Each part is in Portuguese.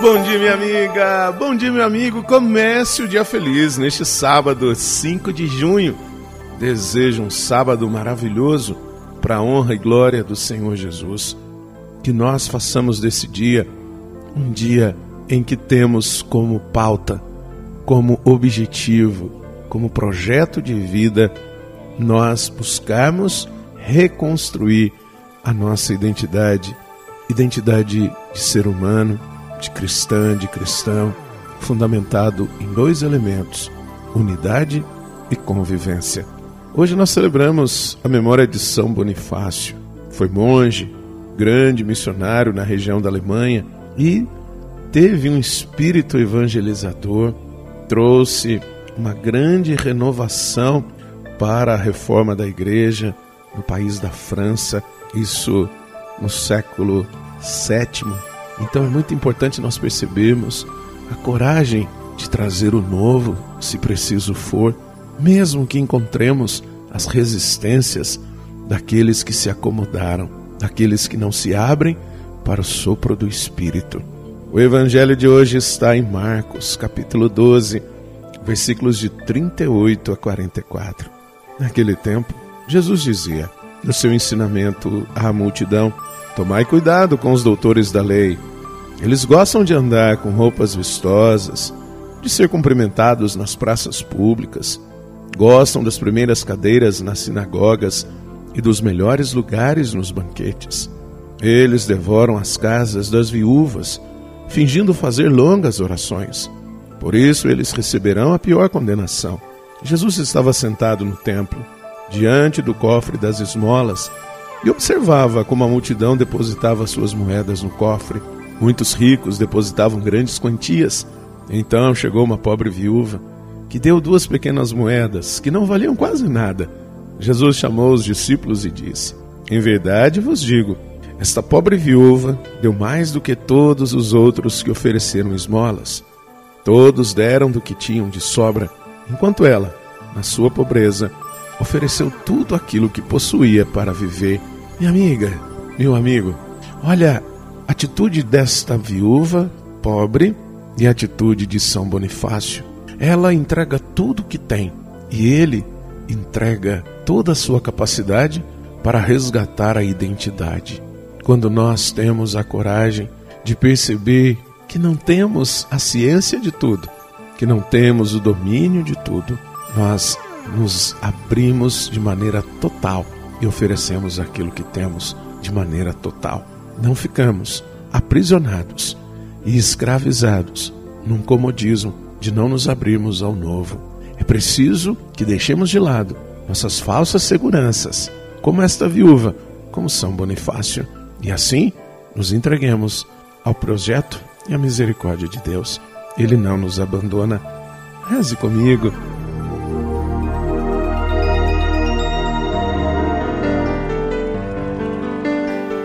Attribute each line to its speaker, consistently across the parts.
Speaker 1: Bom dia, minha amiga. Bom dia, meu amigo. Comece o dia feliz neste sábado, 5 de junho. Desejo um sábado maravilhoso para a honra e glória do Senhor Jesus. Que nós façamos desse dia um dia em que temos como pauta, como objetivo, como projeto de vida, nós buscarmos reconstruir a nossa identidade, identidade de ser humano, de cristã, de cristão, fundamentado em dois elementos: unidade e convivência. Hoje nós celebramos a memória de São Bonifácio. Foi monge, grande missionário na região da Alemanha e teve um espírito evangelizador, trouxe uma grande renovação para a reforma da igreja no país da França, isso no século VII. Então é muito importante nós percebermos a coragem de trazer o novo, se preciso for, mesmo que encontremos as resistências daqueles que se acomodaram, daqueles que não se abrem para o sopro do Espírito. O evangelho de hoje está em Marcos, capítulo 12, versículos de 38 a 44. Naquele tempo, Jesus dizia no seu ensinamento à multidão: Tomai cuidado com os doutores da lei. Eles gostam de andar com roupas vistosas, de ser cumprimentados nas praças públicas, gostam das primeiras cadeiras nas sinagogas e dos melhores lugares nos banquetes. Eles devoram as casas das viúvas, fingindo fazer longas orações. Por isso eles receberão a pior condenação. Jesus estava sentado no templo, diante do cofre das esmolas, e observava como a multidão depositava suas moedas no cofre. Muitos ricos depositavam grandes quantias. Então chegou uma pobre viúva que deu duas pequenas moedas que não valiam quase nada. Jesus chamou os discípulos e disse: Em verdade vos digo, esta pobre viúva deu mais do que todos os outros que ofereceram esmolas. Todos deram do que tinham de sobra, enquanto ela, na sua pobreza, ofereceu tudo aquilo que possuía para viver. Minha amiga, meu amigo, olha a atitude desta viúva pobre e a atitude de São Bonifácio. Ela entrega tudo o que tem e ele entrega toda a sua capacidade para resgatar a identidade. Quando nós temos a coragem de perceber que não temos a ciência de tudo, que não temos o domínio de tudo, nós nos abrimos de maneira total e oferecemos aquilo que temos de maneira total. Não ficamos aprisionados e escravizados num comodismo de não nos abrirmos ao novo. É preciso que deixemos de lado nossas falsas seguranças, como esta viúva, como São Bonifácio, e assim nos entreguemos ao projeto e a misericórdia de Deus. Ele não nos abandona. Reze comigo.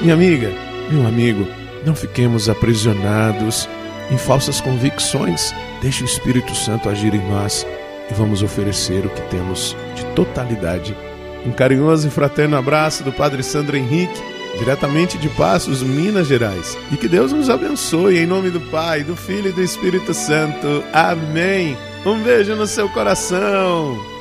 Speaker 1: Minha amiga, meu amigo, não fiquemos aprisionados em falsas convicções. Deixe o Espírito Santo agir em nós e vamos oferecer o que temos de totalidade. Um carinhoso e fraterno abraço do Padre Sandro Henrique, diretamente de Passos, Minas Gerais. E que Deus nos abençoe em nome do Pai, do Filho e do Espírito Santo. Amém. Um beijo no seu coração.